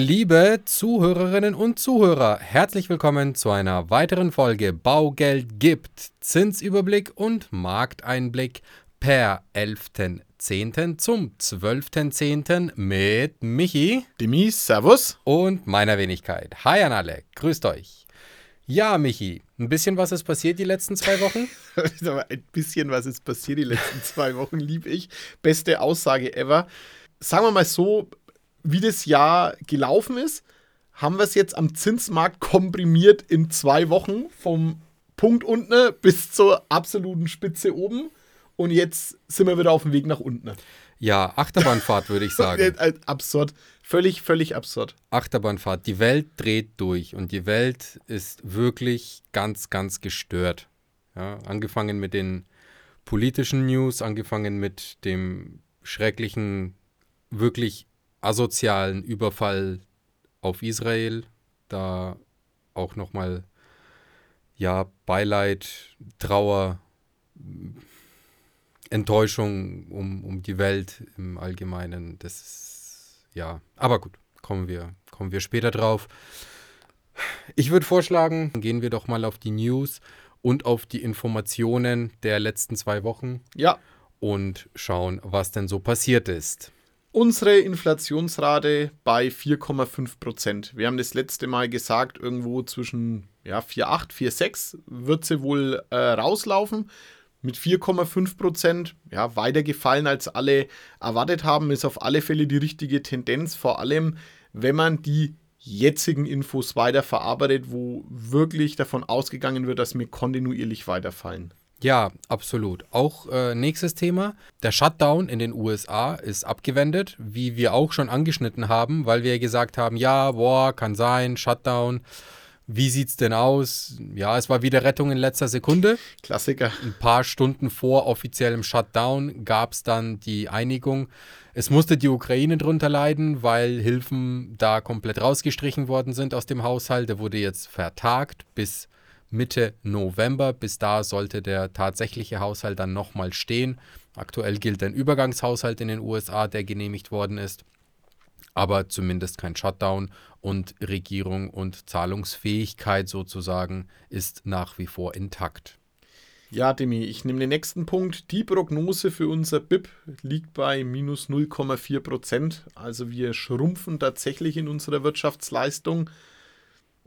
Liebe Zuhörerinnen und Zuhörer, herzlich willkommen zu einer weiteren Folge Baugeld gibt Zinsüberblick und Markteinblick per 11.10. zum 12.10. mit Michi, Demi, Servus. und meiner Wenigkeit. Hi an alle, grüßt euch. Ja, Michi, ein bisschen was ist passiert die letzten zwei Wochen? Ein bisschen was ist passiert die letzten zwei Wochen, lieb ich. Beste Aussage ever. Sagen wir mal so, wie das Jahr gelaufen ist, haben wir es jetzt am Zinsmarkt komprimiert in zwei Wochen vom Punkt unten bis zur absoluten Spitze oben. Und jetzt sind wir wieder auf dem Weg nach unten. Ja, Achterbahnfahrt würde ich sagen. Absurd. Völlig, völlig absurd. Achterbahnfahrt. Die Welt dreht durch und die Welt ist wirklich ganz, ganz gestört. Ja, angefangen mit den politischen News, angefangen mit dem schrecklichen, wirklich asozialen Überfall auf Israel. Da auch nochmal, ja, Beileid, Trauer, Enttäuschung um, um die Welt im Allgemeinen. Das ist, ja, aber gut, kommen wir, kommen wir später drauf. Ich würde vorschlagen, gehen wir doch mal auf die News und auf die Informationen der letzten zwei Wochen Ja, und schauen, was denn so passiert ist. Unsere Inflationsrate bei 4,5 Prozent. Wir haben das letzte Mal gesagt, irgendwo zwischen ja, 4,8, 4,6 wird sie wohl äh, rauslaufen. Mit 4,5 Prozent, ja, weiter gefallen als alle erwartet haben, ist auf alle Fälle die richtige Tendenz. Vor allem, wenn man die jetzigen Infos weiter verarbeitet, wo wirklich davon ausgegangen wird, dass wir kontinuierlich weiterfallen. Ja, absolut. Auch äh, nächstes Thema. Der Shutdown in den USA ist abgewendet, wie wir auch schon angeschnitten haben, weil wir gesagt haben, ja, boah, kann sein, Shutdown. Wie sieht's denn aus? Ja, es war wieder Rettung in letzter Sekunde. Klassiker. Ein paar Stunden vor offiziellem Shutdown gab es dann die Einigung. Es musste die Ukraine drunter leiden, weil Hilfen da komplett rausgestrichen worden sind aus dem Haushalt. Der wurde jetzt vertagt bis Mitte November. Bis da sollte der tatsächliche Haushalt dann nochmal stehen. Aktuell gilt ein Übergangshaushalt in den USA, der genehmigt worden ist. Aber zumindest kein Shutdown und Regierung und Zahlungsfähigkeit sozusagen ist nach wie vor intakt. Ja, Demi, ich nehme den nächsten Punkt. Die Prognose für unser BIP liegt bei minus 0,4 Prozent. Also wir schrumpfen tatsächlich in unserer Wirtschaftsleistung.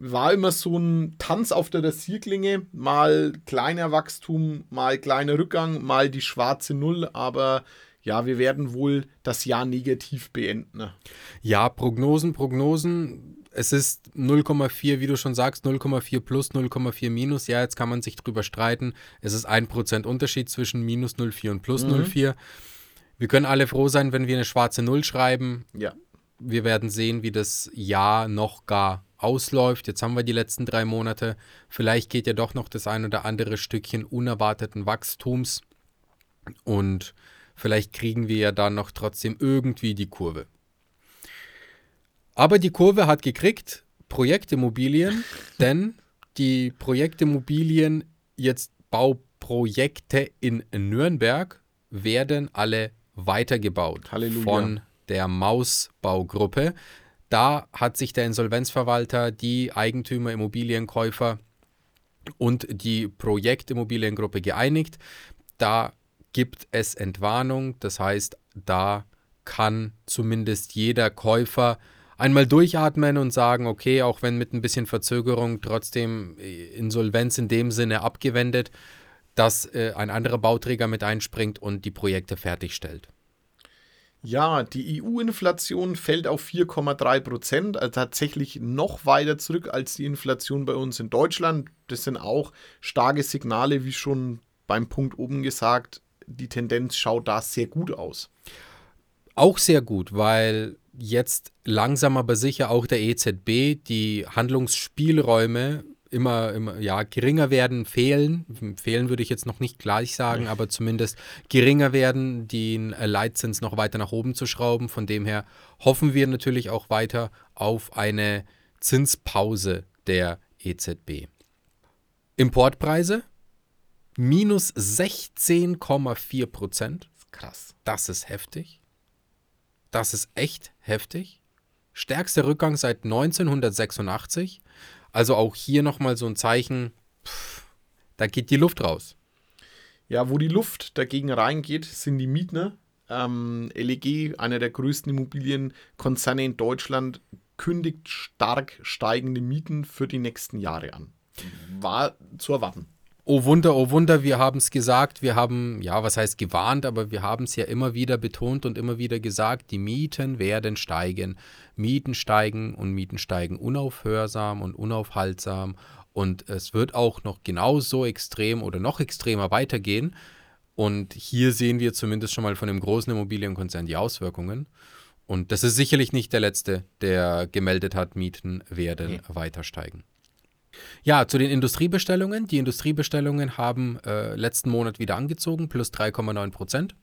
War immer so ein Tanz auf der Rasierklinge. Mal kleiner Wachstum, mal kleiner Rückgang, mal die schwarze Null. Aber ja, wir werden wohl das Jahr negativ beenden. Ja, Prognosen, Prognosen. Es ist 0,4, wie du schon sagst, 0,4 plus, 0,4 minus. Ja, jetzt kann man sich drüber streiten. Es ist 1% Unterschied zwischen minus 0,4 und plus Mhm. 0,4. Wir können alle froh sein, wenn wir eine schwarze Null schreiben. Ja, Wir werden sehen, wie das Jahr noch gar ausläuft. Jetzt haben wir die letzten drei Monate. Vielleicht geht ja doch noch das ein oder andere Stückchen unerwarteten Wachstums. Und vielleicht kriegen wir ja dann noch trotzdem irgendwie die Kurve. Aber die Kurve hat gekriegt Projektimmobilien, denn die Projektimmobilien, jetzt Bauprojekte in Nürnberg, werden alle weitergebaut Halleluja. von der Mausbaugruppe. Da hat sich der Insolvenzverwalter, die Eigentümer, Immobilienkäufer und die Projektimmobiliengruppe geeinigt. Da gibt es Entwarnung, das heißt, da kann zumindest jeder Käufer einmal durchatmen und sagen, okay, auch wenn mit ein bisschen Verzögerung trotzdem äh, Insolvenz in dem Sinne abgewendet, dass äh, ein anderer Bauträger mit einspringt und die Projekte fertigstellt. Ja, die EU-Inflation fällt auf 4,3 Prozent, also tatsächlich noch weiter zurück als die Inflation bei uns in Deutschland. Das sind auch starke Signale, wie schon beim Punkt oben gesagt. Die Tendenz schaut da sehr gut aus. Auch sehr gut, weil jetzt langsam aber sicher auch der EZB die Handlungsspielräume immer, immer ja, geringer werden, fehlen. Fehlen würde ich jetzt noch nicht gleich sagen, aber zumindest geringer werden, den Leitzins noch weiter nach oben zu schrauben. Von dem her hoffen wir natürlich auch weiter auf eine Zinspause der EZB. Importpreise minus 16,4 Prozent. Krass. Das ist heftig. Das ist echt heftig. stärkster Rückgang seit 1986. Also auch hier nochmal so ein Zeichen, pff, da geht die Luft raus. Ja, wo die Luft dagegen reingeht, sind die Mietner. Ähm, LEG, einer der größten Immobilienkonzerne in Deutschland, kündigt stark steigende Mieten für die nächsten Jahre an. War zu erwarten. Oh Wunder, oh Wunder, wir haben es gesagt, wir haben, ja, was heißt gewarnt, aber wir haben es ja immer wieder betont und immer wieder gesagt, die Mieten werden steigen. Mieten steigen und Mieten steigen unaufhörsam und unaufhaltsam und es wird auch noch genauso extrem oder noch extremer weitergehen. Und hier sehen wir zumindest schon mal von dem großen Immobilienkonzern die Auswirkungen. Und das ist sicherlich nicht der letzte, der gemeldet hat, Mieten werden nee. weiter steigen. Ja, zu den Industriebestellungen. Die Industriebestellungen haben äh, letzten Monat wieder angezogen, plus 3,9 Prozent.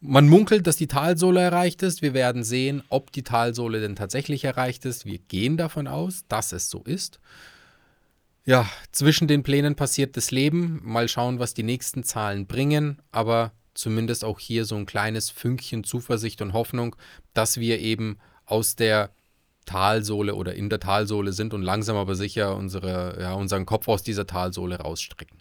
Man munkelt, dass die Talsohle erreicht ist. Wir werden sehen, ob die Talsohle denn tatsächlich erreicht ist. Wir gehen davon aus, dass es so ist. Ja, zwischen den Plänen passiert das Leben. Mal schauen, was die nächsten Zahlen bringen. Aber zumindest auch hier so ein kleines Fünkchen Zuversicht und Hoffnung, dass wir eben aus der Talsohle oder in der Talsohle sind und langsam aber sicher unsere, ja, unseren Kopf aus dieser Talsohle rausstrecken.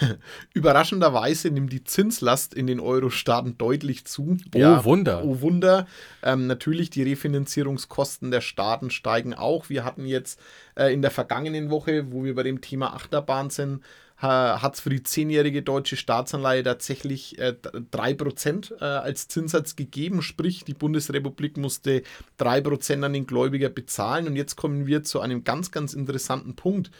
Überraschenderweise nimmt die Zinslast in den Euro-Staaten deutlich zu. Oh ja, Wunder. Oh Wunder. Ähm, natürlich, die Refinanzierungskosten der Staaten steigen auch. Wir hatten jetzt äh, in der vergangenen Woche, wo wir bei dem Thema Achterbahn sind, hat es für die zehnjährige deutsche Staatsanleihe tatsächlich äh, 3% äh, als Zinssatz gegeben. Sprich, die Bundesrepublik musste 3% an den Gläubiger bezahlen. Und jetzt kommen wir zu einem ganz, ganz interessanten Punkt.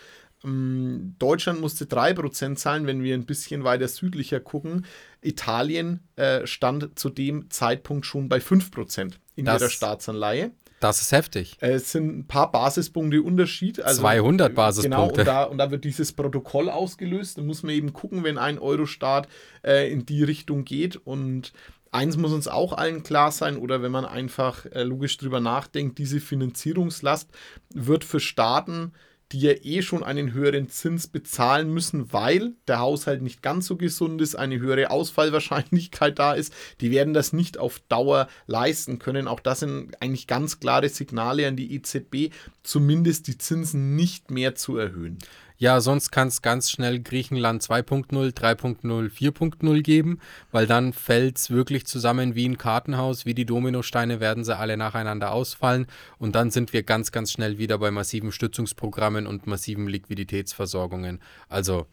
Ähm, Deutschland musste 3% zahlen, wenn wir ein bisschen weiter südlicher gucken. Italien äh, stand zu dem Zeitpunkt schon bei 5% in das, ihrer Staatsanleihe. Das ist heftig. Es sind ein paar Basispunkte Unterschied. Also, 200 Basispunkte. Genau, und da, und da wird dieses Protokoll ausgelöst. Da muss man eben gucken, wenn ein Euro-Staat äh, in die Richtung geht. Und eins muss uns auch allen klar sein, oder wenn man einfach äh, logisch drüber nachdenkt, diese Finanzierungslast wird für Staaten die ja eh schon einen höheren Zins bezahlen müssen, weil der Haushalt nicht ganz so gesund ist, eine höhere Ausfallwahrscheinlichkeit da ist. Die werden das nicht auf Dauer leisten können. Auch das sind eigentlich ganz klare Signale an die EZB, zumindest die Zinsen nicht mehr zu erhöhen. Ja, sonst kann es ganz schnell Griechenland 2.0, 3.0, 4.0 geben, weil dann fällt es wirklich zusammen wie ein Kartenhaus, wie die Dominosteine werden sie alle nacheinander ausfallen und dann sind wir ganz, ganz schnell wieder bei massiven Stützungsprogrammen und massiven Liquiditätsversorgungen. Also,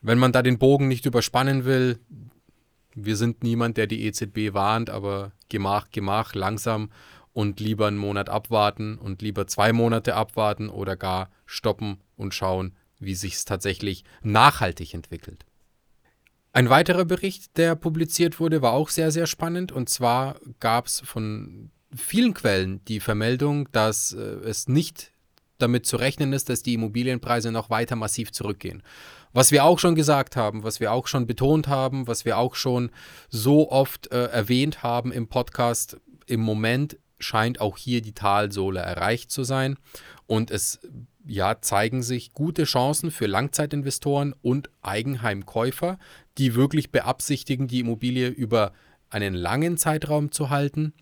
wenn man da den Bogen nicht überspannen will, wir sind niemand, der die EZB warnt, aber gemach, gemach, langsam und lieber einen Monat abwarten und lieber zwei Monate abwarten oder gar stoppen und schauen, wie sich es tatsächlich nachhaltig entwickelt. Ein weiterer Bericht, der publiziert wurde, war auch sehr, sehr spannend. Und zwar gab es von vielen Quellen die Vermeldung, dass äh, es nicht damit zu rechnen ist, dass die Immobilienpreise noch weiter massiv zurückgehen. Was wir auch schon gesagt haben, was wir auch schon betont haben, was wir auch schon so oft äh, erwähnt haben im Podcast, im Moment scheint auch hier die Talsohle erreicht zu sein. Und es ja, zeigen sich gute Chancen für Langzeitinvestoren und Eigenheimkäufer, die wirklich beabsichtigen, die Immobilie über einen langen Zeitraum zu halten.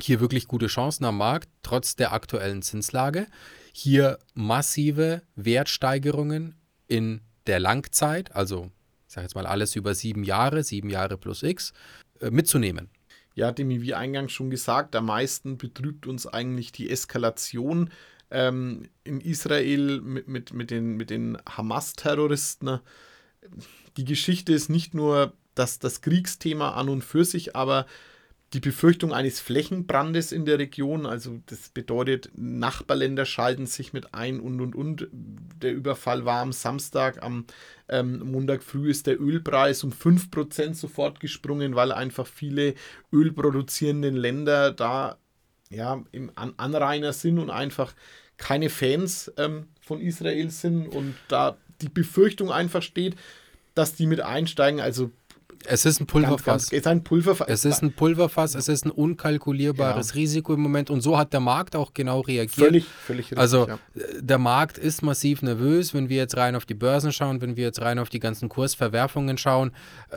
Hier wirklich gute Chancen am Markt, trotz der aktuellen Zinslage. Hier massive Wertsteigerungen in der Langzeit, also ich sage jetzt mal alles über sieben Jahre, sieben Jahre plus X, äh, mitzunehmen. Ja, Demi, wie eingangs schon gesagt, am meisten betrübt uns eigentlich die Eskalation ähm, in Israel mit, mit, mit den, mit den Hamas-Terroristen. Die Geschichte ist nicht nur das, das Kriegsthema an und für sich, aber die Befürchtung eines Flächenbrandes in der Region, also das bedeutet, Nachbarländer schalten sich mit ein und und und. Der Überfall war am Samstag, am ähm, Montag früh ist der Ölpreis um 5% sofort gesprungen, weil einfach viele ölproduzierende Länder da ja, im An Anrainer sind und einfach keine Fans ähm, von Israel sind und da die Befürchtung einfach steht, dass die mit einsteigen. Also es ist ein Pulverfass. Ganz, ganz, ist ein Pulverfass. Es ist ein Pulverfass, es ist ein unkalkulierbares ja. Risiko im Moment und so hat der Markt auch genau reagiert. Völlig, völlig richtig. Also ja. der Markt ist massiv nervös, wenn wir jetzt rein auf die Börsen schauen, wenn wir jetzt rein auf die ganzen Kursverwerfungen schauen. Äh,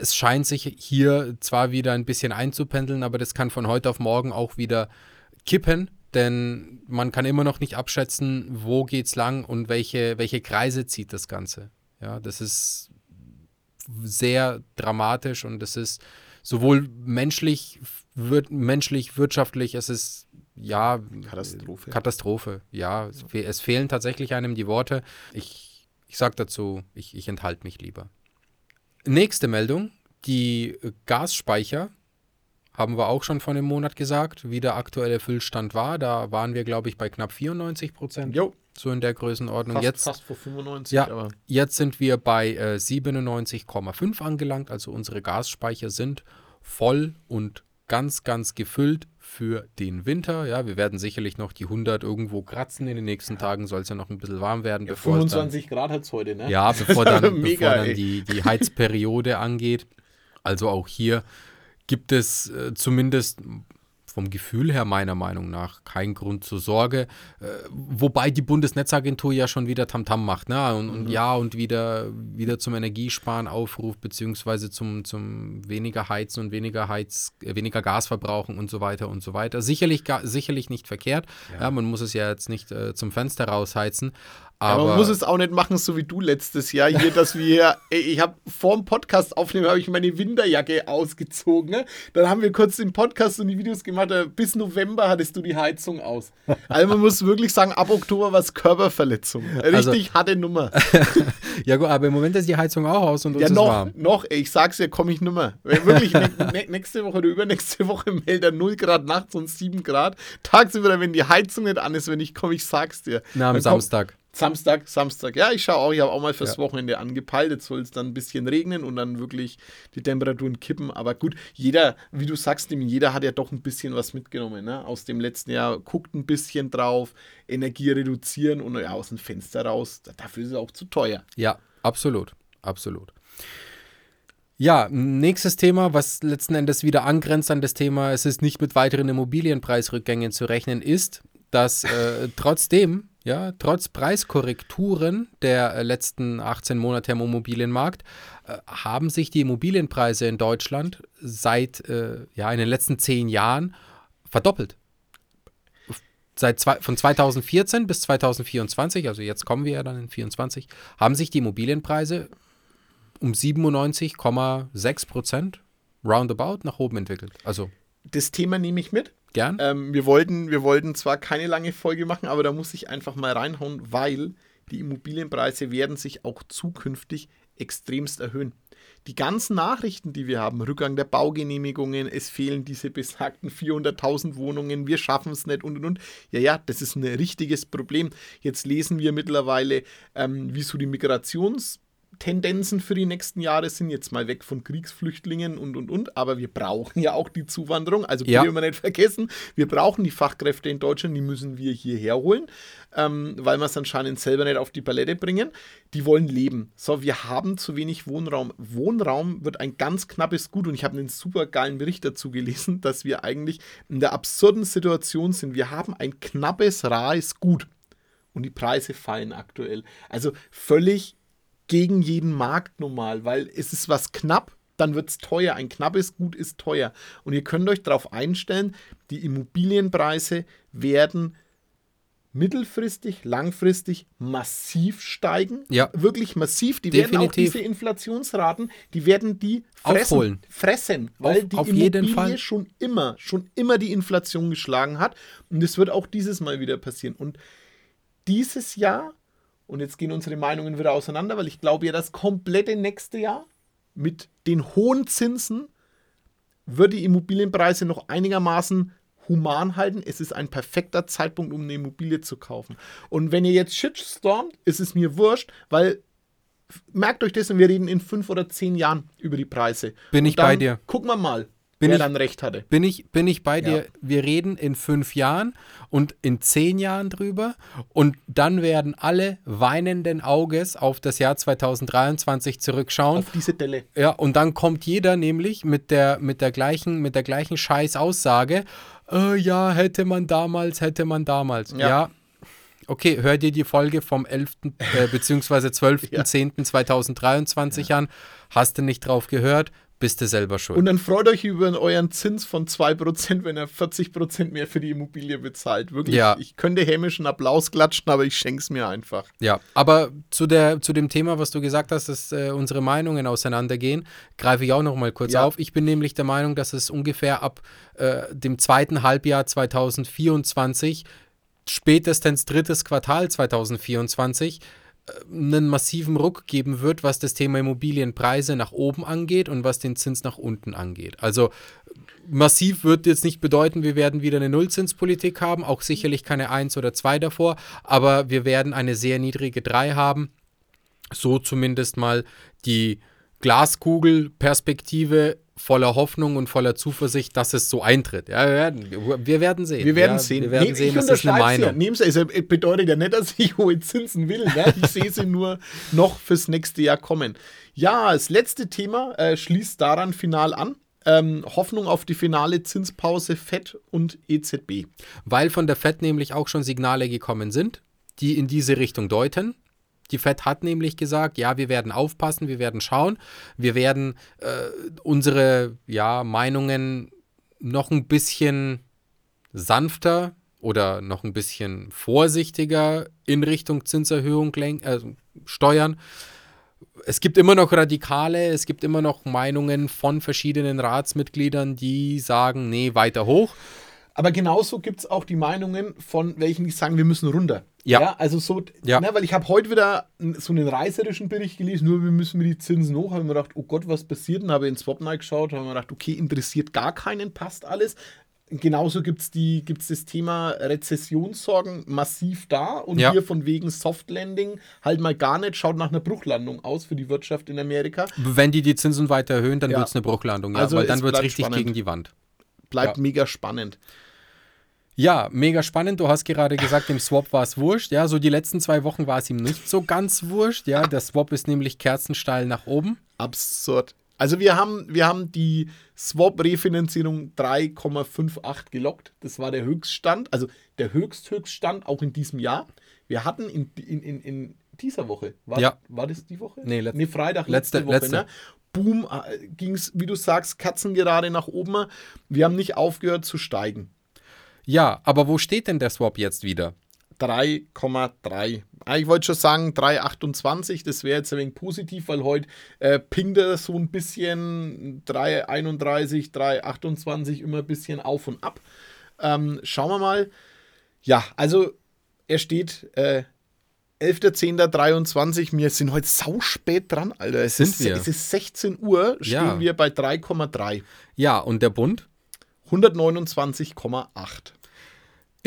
es scheint sich hier zwar wieder ein bisschen einzupendeln, aber das kann von heute auf morgen auch wieder kippen, denn man kann immer noch nicht abschätzen, wo geht's lang und welche, welche Kreise zieht das Ganze. Ja, das ist sehr dramatisch und es ist sowohl menschlich, wir, menschlich, wirtschaftlich, es ist ja Katastrophe. Katastrophe. Ja, es, fe es fehlen tatsächlich einem die Worte. Ich, ich sage dazu, ich, ich enthalte mich lieber. Nächste Meldung, die Gasspeicher haben wir auch schon vor einem Monat gesagt, wie der aktuelle Füllstand war. Da waren wir, glaube ich, bei knapp 94 Prozent. Jo. So in der Größenordnung. Fast, jetzt, fast vor 95, ja, aber jetzt sind wir bei äh, 97,5 angelangt. Also unsere Gasspeicher sind voll und ganz, ganz gefüllt für den Winter. Ja, wir werden sicherlich noch die 100 irgendwo kratzen. In den nächsten Tagen soll es ja noch ein bisschen warm werden. ja, bevor es dann- 25 Grad hat es heute, ne? ja, bevor dann, Mega, bevor dann die, die Heizperiode angeht. Also auch hier gibt es äh, zumindest vom Gefühl her meiner Meinung nach keinen Grund zur Sorge. Äh, wobei die Bundesnetzagentur ja schon wieder Tamtam macht, ne? Und, und ja, und wieder, wieder zum Energiesparen aufruft, beziehungsweise zum, zum weniger Heizen und weniger Heiz, äh, weniger Gas verbrauchen und so weiter und so weiter. Sicherlich, sicherlich nicht verkehrt. Ja. man muss es ja jetzt nicht äh, zum Fenster rausheizen. Aber, Aber, man muss es auch nicht machen, so wie du letztes Jahr hier, dass wir, ey, ich habe vor dem Podcast aufnehmen, habe ich meine Winterjacke ausgezogen. Ne? Dann haben wir kurz den Podcast und die Videos gemacht. äh, Bis November hattest du die Heizung aus. Also man muss wirklich sagen, ab Oktober war es Körperverletzung. Also- Richtig harte Nummer. ja gut, aber im Moment ist die Heizung auch aus und uns Ja, ist noch, warm. noch, ey, ich sag's dir, komme ich nimmer. Wenn Wirklich, ne, ne, nächste Woche oder übernächste Woche meldet er 0 Grad nachts und 7 Grad. Tagsüber, wenn die Heizung nicht an ist, wenn ich komme, ich sag's dir. Na, am Samstag. Samstag, Samstag. Ja, ich schaue auch, ich habe auch mal fürs Ja. Wochenende angepeilt. Jetzt soll es dann ein bisschen regnen und dann wirklich die Temperaturen kippen. Aber gut, jeder, wie du sagst, jeder hat ja doch ein bisschen was mitgenommen ne? aus dem letzten Jahr. Guckt ein bisschen drauf, Energie reduzieren und ja, aus dem Fenster raus. Dafür ist es auch zu teuer. Ja, absolut. Absolut. Ja, nächstes Thema, was letzten Endes wieder angrenzt an das Thema, es ist nicht mit weiteren Immobilienpreisrückgängen zu rechnen, ist, dass äh, trotzdem, ja, trotz Preiskorrekturen der äh, letzten 18 Monate im Immobilienmarkt, äh, haben sich die Immobilienpreise in Deutschland seit, äh, ja, in den letzten zehn Jahren verdoppelt. Seit zwei, von 2014 bis 2024, also jetzt kommen wir ja dann in 24, haben sich die Immobilienpreise um 97,6 Prozent roundabout nach oben entwickelt. Also Das Thema nehme ich mit. Gern. Ähm, wir, wollten, wir wollten zwar keine lange Folge machen, aber da muss ich einfach mal reinhauen, weil die Immobilienpreise werden sich auch zukünftig extremst erhöhen. Die ganzen Nachrichten, die wir haben, Rückgang der Baugenehmigungen, es fehlen diese besagten 400.000 Wohnungen, wir schaffen es nicht und und und. Ja, ja, das ist ein richtiges Problem. Jetzt lesen wir mittlerweile, ähm, wie die Migrations- Tendenzen für die nächsten Jahre sind jetzt mal weg von Kriegsflüchtlingen und und und, aber wir brauchen ja auch die Zuwanderung, also Ja. bitte immer nicht vergessen, wir brauchen die Fachkräfte in Deutschland, die müssen wir hierher holen, ähm, weil wir es anscheinend selber nicht auf die Palette bringen. Die wollen leben. So, wir haben zu wenig Wohnraum. Wohnraum wird ein ganz knappes Gut und ich habe einen super geilen Bericht dazu gelesen, dass wir eigentlich in der absurden Situation sind. Wir haben ein knappes, rares Gut und die Preise fallen aktuell. Also völlig gegen jeden Markt normal, weil es ist was knapp, dann wird es teuer. Ein knappes Gut ist teuer. Und ihr könnt euch darauf einstellen, die Immobilienpreise werden mittelfristig, langfristig massiv steigen. Ja. Wirklich massiv. Die werden auch Definitiv. diese Inflationsraten, die werden die fressen. Aufholen. Fressen, weil Auf- die auf Immobilie jeden Fall. schon immer, schon immer die Inflation geschlagen hat. Und das wird auch dieses Mal wieder passieren. Und dieses Jahr, und jetzt gehen unsere Meinungen wieder auseinander, weil ich glaube ja, das komplette nächste Jahr mit den hohen Zinsen wird die Immobilienpreise noch einigermaßen human halten. Es ist ein perfekter Zeitpunkt, um eine Immobilie zu kaufen. Und wenn ihr jetzt shitstormt, ist es mir wurscht, weil merkt euch das und wir reden in fünf oder zehn Jahren über die Preise. Bin ich bei dir. Gucken wir mal, Bin wer ich- dann recht hatte. Bin ich, bin ich bei dir? Ja. Wir reden in fünf Jahren und in zehn Jahren drüber und dann werden alle weinenden Auges auf das Jahr 2023 zurückschauen. Auf diese Delle. Ja, und dann kommt jeder nämlich mit der, mit der gleichen, mit der gleichen Scheiß-Aussage. Äh, ja, hätte man damals, hätte man damals. Ja. Ja. Okay, hör dir die Folge vom 11. Äh, beziehungsweise 12.10.2023 an. Hast du nicht drauf gehört? Bist du selber schuld. Und dann freut euch über euren Zins von 2%, wenn er 40% mehr für die Immobilie bezahlt. Wirklich, Ja. ich könnte hämischen Applaus klatschen, aber ich schenke es mir einfach. Ja, aber zu, der, zu dem Thema, was du gesagt hast, dass äh, unsere Meinungen auseinandergehen, greife ich auch noch mal kurz Ja. auf. Ich bin nämlich der Meinung, dass es ungefähr ab äh, dem zweiten Halbjahr 2024, spätestens drittes Quartal 2024, äh, einen massiven Ruck geben wird, was das Thema Immobilienpreise nach oben angeht und was den Zins nach unten angeht. Also massiv wird jetzt nicht bedeuten, wir werden wieder eine Nullzinspolitik haben, auch sicherlich keine 1 oder 2 davor, aber wir werden eine sehr niedrige 3 haben. So zumindest mal die Glaskugelperspektive voller Hoffnung und voller Zuversicht, dass es so eintritt. Ja, wir werden, wir werden sehen. Wir werden ja, sehen. Wir werden Nee, sehen, ich das ist eine Ja. Meinung. Nehm's, also, es bedeutet ja nicht, dass ich hohe Zinsen will. Ne? Ich sehe sie nur noch fürs nächste Jahr kommen. Ja, das letzte Thema äh, schließt daran final an. Ähm, Hoffnung auf die finale Zinspause FED und EZB. Weil von der FED nämlich auch schon Signale gekommen sind, die in diese Richtung deuten. Die FED hat nämlich gesagt, ja, wir werden aufpassen, wir werden schauen, wir werden äh, unsere ja, Meinungen noch ein bisschen sanfter oder noch ein bisschen vorsichtiger in Richtung Zinserhöhung äh, steuern. Es gibt immer noch Radikale, es gibt immer noch Meinungen von verschiedenen Ratsmitgliedern, die sagen, nee, weiter hoch. Aber genauso gibt es auch die Meinungen von welchen, die sagen, wir müssen runter. Ja. also so, Ja. Ne, weil ich habe heute wieder so einen reißerischen Bericht gelesen, nur wir müssen die Zinsen hoch. Habe ich mir gedacht, oh Gott, was passiert? Dann habe ich in Swap geschaut, habe mir gedacht, okay, interessiert gar keinen, passt alles. Genauso gibt es gibt's das Thema Rezessionssorgen massiv da und Ja. hier von wegen Soft Landing halt mal gar nicht, schaut nach einer Bruchlandung aus für die Wirtschaft in Amerika. Wenn die die Zinsen weiter erhöhen, dann Ja. wird es eine Bruchlandung, ja, Also weil dann wird es richtig spannend. gegen die Wand. Bleibt Ja. mega spannend. Ja, mega spannend. Du hast gerade gesagt, dem Swap war es wurscht. Ja, so die letzten zwei Wochen war es ihm nicht so ganz wurscht. Ja, der Swap ist nämlich kerzensteil nach oben. Absurd. Also wir haben, wir haben die Swap-Refinanzierung 3,58 gelockt. Das war der Höchststand, also der Höchsthöchststand auch in diesem Jahr. Wir hatten in, in, in, in dieser Woche, war, Ja. war das die Woche? Nee, letz- nee Freitag, letzte- letzte, Woche. letzte. Ne? Boom, ging es, wie du sagst, Katzengerade nach oben. Wir haben nicht aufgehört zu steigen. Ja, aber wo steht denn der Swap jetzt wieder? 3,3. Ah, Ich wollte schon sagen 3,28. Das wäre jetzt ein wenig positiv, weil heute äh, pingt er so ein bisschen 3,31, 3,28 immer ein bisschen auf und ab. Ähm, schauen wir mal. Ja, also er steht äh, 11.10.23. Wir sind heute sauspät dran, Alter. Es, Sind ist, wir? es ist 16 Uhr, stehen Ja. wir bei 3,3. Ja, und der Bund? 129,8.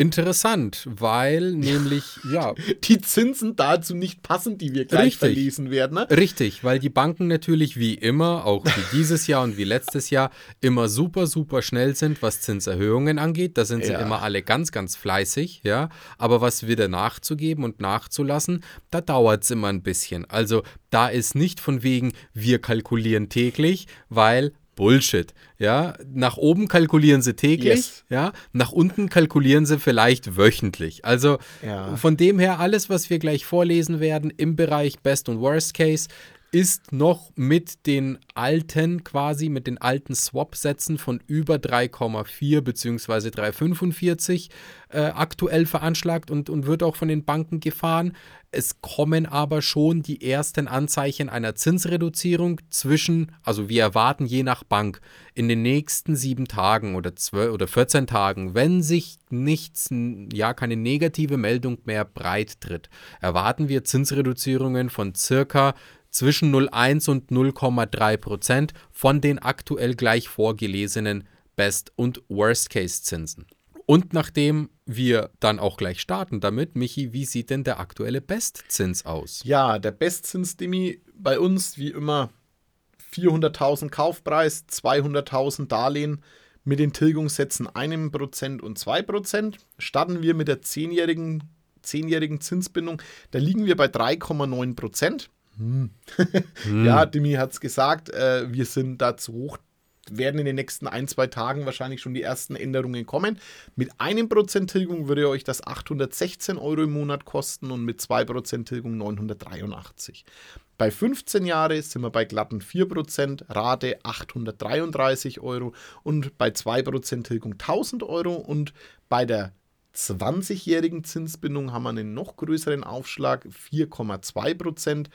Interessant, weil nämlich, ja, Die Zinsen dazu nicht passen, die wir gleich Richtig. verlesen werden. Ne? Richtig, weil die Banken natürlich wie immer, auch wie dieses Jahr und wie letztes Jahr, immer super, super schnell sind, was Zinserhöhungen angeht. Da sind sie Ja. immer alle ganz, ganz fleißig, ja. Aber was wieder nachzugeben und nachzulassen, da dauert es immer ein bisschen. Also da ist nicht von wegen, wir kalkulieren täglich, weil Bullshit, ja. Nach oben kalkulieren sie täglich, Yes. ja. Nach unten kalkulieren sie vielleicht wöchentlich. Also Ja. von dem her, alles, was wir gleich vorlesen werden im Bereich Best und Worst Case, ist noch mit den alten, quasi mit den alten Swap-Sätzen von über 3,4 bzw. 3,45 äh, aktuell veranschlagt und, und wird auch von den Banken gefahren. Es kommen aber schon die ersten Anzeichen einer Zinsreduzierung zwischen, also wir erwarten je nach Bank in den nächsten sieben Tagen oder zwölf oder 14 Tagen, wenn sich nichts, ja, keine negative Meldung mehr breit tritt, erwarten wir Zinsreduzierungen von circa zwischen 0,1 und 0,3 Prozent von den aktuell gleich vorgelesenen Best- und Worst-Case-Zinsen. Und nachdem wir dann auch gleich starten damit, Michi, wie sieht denn der aktuelle Bestzins aus? Ja, der Bestzinsdemi bei uns wie immer 400.000 Kaufpreis, 200.000 Darlehen mit den Tilgungssätzen 1% und 2%. Starten wir mit der 10-jährigen 10-jährigen Zinsbindung, da liegen wir bei 3,9%. Hm. ja, Demi hat es gesagt, äh, wir sind da zu hoch. werden in den nächsten ein, zwei Tagen wahrscheinlich schon die ersten Änderungen kommen. Mit einem Prozent Tilgung würde euch das 816 Euro im Monat kosten und mit 2% Tilgung 983. Bei 15 Jahre sind wir bei glatten 4%, Rate 833 Euro und bei 2% Tilgung 1000 Euro und bei der 20-jährigen Zinsbindung haben wir einen noch größeren Aufschlag, 4,2%.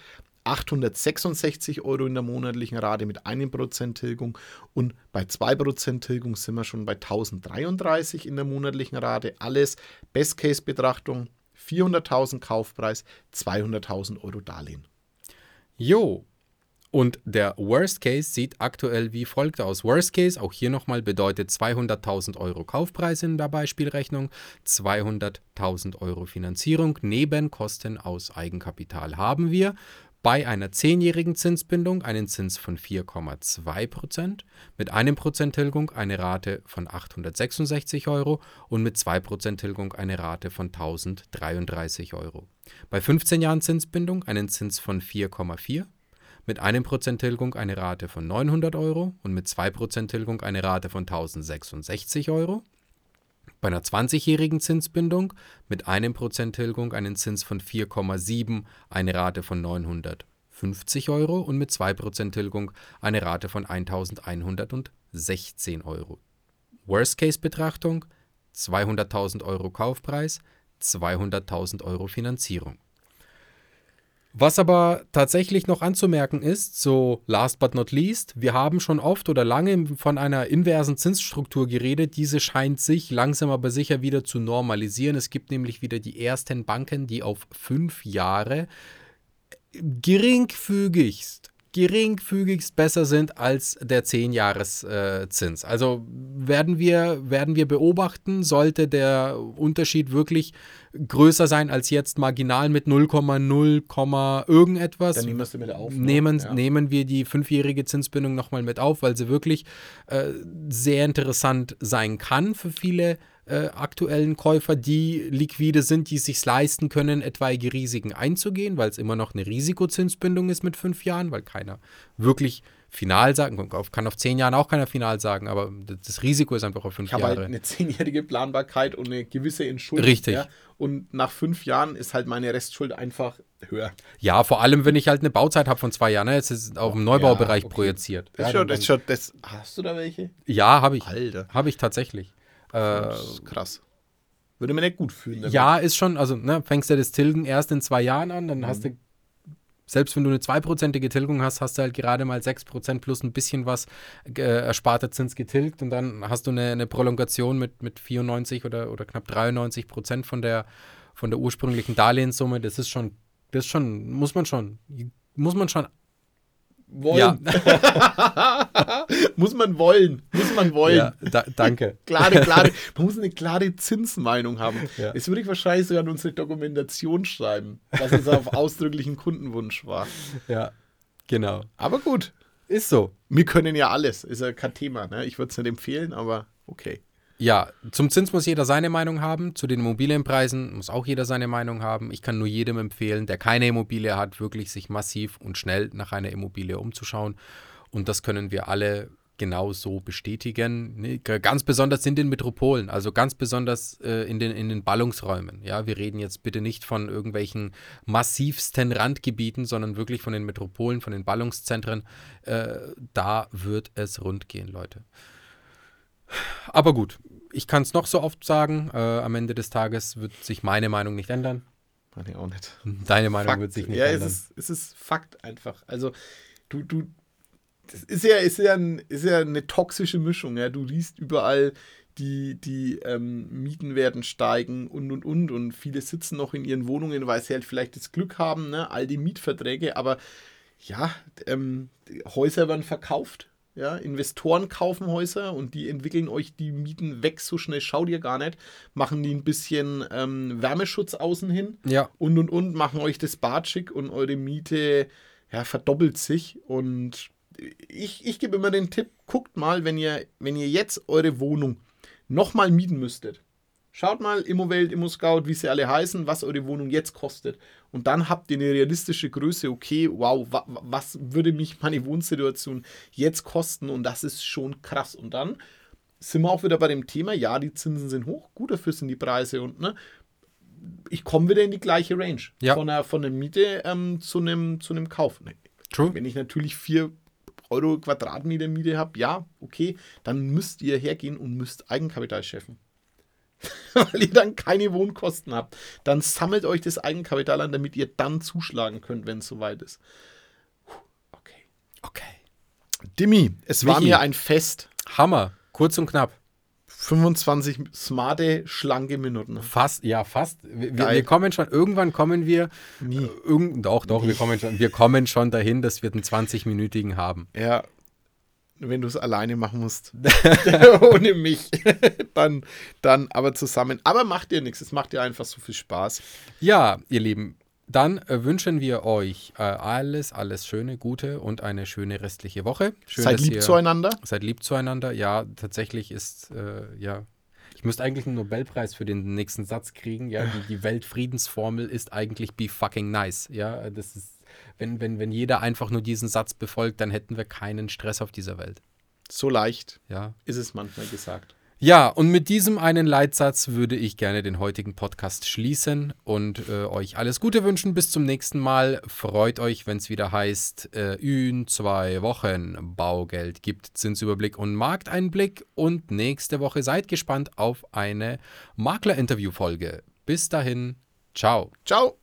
866 Euro in der monatlichen Rate mit 1% Tilgung und bei 2% Tilgung sind wir schon bei 1033 in der monatlichen Rate. Alles Best-Case-Betrachtung, 400.000 Kaufpreis, 200.000 Euro Darlehen. Jo, und der Worst Case sieht aktuell wie folgt aus. Worst Case, auch hier nochmal, bedeutet 200.000 Euro Kaufpreis in der Beispielrechnung, 200.000 Euro Finanzierung, Nebenkosten aus Eigenkapital haben wir bei einer zehnjährigen Zinsbindung einen Zins von 4,2% mit einem Prozent Tilgung eine Rate von 866 Euro und mit 2 Prozent Tilgung eine Rate von 1033 Euro. Bei 15 Jahren Zinsbindung einen Zins von 4,4 mit einem Prozent Tilgung eine Rate von 900 Euro und mit 2% Tilgung eine Rate von 1066 Euro. Bei einer 20-jährigen Zinsbindung mit einem Prozent Tilgung einen Zins von 4,7, eine Rate von 950 Euro und mit 2% Tilgung eine Rate von 1116 Euro. Worst-Case-Betrachtung 200.000 Euro Kaufpreis, 200.000 Euro Finanzierung. Was aber tatsächlich noch anzumerken ist, so last but not least, wir haben schon oft oder lange von einer inversen Zinsstruktur geredet. Diese scheint sich langsam aber sicher wieder zu normalisieren. Es gibt nämlich wieder die ersten Banken, die auf fünf Jahre geringfügigst geringfügigst besser sind als der 10-Jahres-Zins. Äh, also werden wir, werden wir beobachten, sollte der Unterschied wirklich größer sein als jetzt marginal mit 0,0, irgendetwas. Dann nehmen, wir mit auf, ne? nehmen, ja. nehmen wir die fünfjährige Zinsbindung nochmal mit auf, weil sie wirklich äh, sehr interessant sein kann für viele äh, aktuellen Käufer, die liquide sind, die es sich leisten können, etwaige Risiken einzugehen, weil es immer noch eine Risikozinsbindung ist mit fünf Jahren, weil keiner wirklich final sagen, kann auf zehn Jahren auch keiner final sagen, aber das Risiko ist einfach auf fünf ich Jahre. Ich habe halt eine zehnjährige Planbarkeit und eine gewisse Entschuldung. Richtig. Ja, und nach fünf Jahren ist halt meine Restschuld einfach höher. Ja, vor allem, wenn ich halt eine Bauzeit habe von zwei Jahren. Ne? Jetzt ist es auf dem Neubaubereich ja, okay. projiziert. Das ja, schon, das schon, das, hast du da welche? Ja, habe ich. Alter. Habe ich tatsächlich. Äh, krass. Würde mir nicht gut fühlen. Damit. Ja, ist schon, also ne, fängst du das Tilgen erst in zwei Jahren an, dann mhm. hast du, selbst wenn du eine zweiprozentige Tilgung hast, hast du halt gerade mal 6% plus ein bisschen was äh, ersparter Zins getilgt und dann hast du eine, eine Prolongation mit, mit 94 oder, oder knapp 93 Prozent von der, von der ursprünglichen Darlehenssumme. Das ist schon, das ist schon, muss man schon, muss man schon wollen. Ja. muss man wollen. Muss man wollen. Ja, da, danke. klare, klare, man muss eine klare Zinsmeinung haben. Ja. Jetzt würde ich wahrscheinlich sogar in unsere Dokumentation schreiben, was es auf ausdrücklichen Kundenwunsch war. Ja, genau. Aber gut. Ist so. Wir können ja alles. Ist ja kein Thema. Ne? Ich würde es nicht empfehlen, aber okay. Ja, zum Zins muss jeder seine Meinung haben. Zu den Immobilienpreisen muss auch jeder seine Meinung haben. Ich kann nur jedem empfehlen, der keine Immobilie hat, wirklich sich massiv und schnell nach einer Immobilie umzuschauen. Und das können wir alle genau so bestätigen. Ne, ganz besonders in den Metropolen, also ganz besonders äh, in, den, in den Ballungsräumen. Ja, wir reden jetzt bitte nicht von irgendwelchen massivsten Randgebieten, sondern wirklich von den Metropolen, von den Ballungszentren. Äh, da wird es rund gehen, Leute. Aber gut, ich kann es noch so oft sagen. Äh, am Ende des Tages wird sich meine Meinung nicht ändern. Meine auch nicht. Deine Meinung Fakt. wird sich nicht ja, ändern. Ja, es ist, es ist Fakt einfach. Also, du, du, das ist ja, ist ja, ein, ist ja eine toxische Mischung. Ja? Du liest überall, die, die ähm, Mieten werden steigen und und und. Und viele sitzen noch in ihren Wohnungen, weil sie halt vielleicht das Glück haben, ne? all die Mietverträge. Aber ja, ähm, Häuser werden verkauft ja, Investoren kaufen Häuser und die entwickeln euch die Mieten weg, so schnell schaut ihr gar nicht. Machen die ein bisschen ähm, Wärmeschutz außen hin ja. und und und, machen euch das Bad schick und eure Miete ja, verdoppelt sich. Und ich, ich gebe immer den Tipp, guckt mal, wenn ihr, wenn ihr jetzt eure Wohnung nochmal mieten müsstet, Schaut mal, Immowelt, ImmoScout, wie sie alle heißen, was eure Wohnung jetzt kostet. Und dann habt ihr eine realistische Größe, okay, wow, wa was würde mich meine Wohnsituation jetzt kosten? Und das ist schon krass. Und dann sind wir auch wieder bei dem Thema, ja, die Zinsen sind hoch, gut, dafür sind die Preise und ne, ich komme wieder in die gleiche Range. Ja. Von, einer, von einer Miete ähm, zu, einem, zu einem Kauf. Ne, True. Wenn ich natürlich 4 Euro Quadratmeter Miete habe, ja, okay, dann müsst ihr hergehen und müsst Eigenkapital scheffeln. Weil ihr dann keine Wohnkosten habt. Dann sammelt euch das Eigenkapital an, damit ihr dann zuschlagen könnt, wenn es soweit ist. Okay. Okay. Dimmi, es war Michi. mir ein Fest. Hammer. Kurz und knapp. 25 smarte, schlanke Minuten. Fast, ja, fast. Wir, wir kommen schon, irgendwann kommen wir. Nie. Äh, irgend, doch, doch, wir kommen schon. Wir kommen schon dahin, dass wir den 20-minütigen haben. Ja, wenn du es alleine machen musst. Ohne mich. dann, dann aber zusammen. Aber macht dir nichts. Es macht dir einfach so viel Spaß. Ja, ihr Lieben, dann äh, wünschen wir euch äh, alles, alles Schöne, Gute und eine schöne restliche Woche. Schön, Seid lieb ihr, zueinander. Seid lieb zueinander. Ja, tatsächlich ist, äh, ja. Ich müsste eigentlich einen Nobelpreis für den nächsten Satz kriegen. Ja, die, die Weltfriedensformel ist eigentlich be fucking nice. Ja, das ist, wenn, wenn, wenn jeder einfach nur diesen Satz befolgt, dann hätten wir keinen Stress auf dieser Welt. So leicht Ja. ist es manchmal gesagt. Ja, und mit diesem einen Leitsatz würde ich gerne den heutigen Podcast schließen und äh, euch alles Gute wünschen. Bis zum nächsten Mal. Freut euch, wenn es wieder heißt, äh, in zwei Wochen Baugeld gibt Zinsüberblick und Markteinblick. Und nächste Woche seid gespannt auf eine Makler-Interview-Folge. Bis dahin, ciao. Ciao.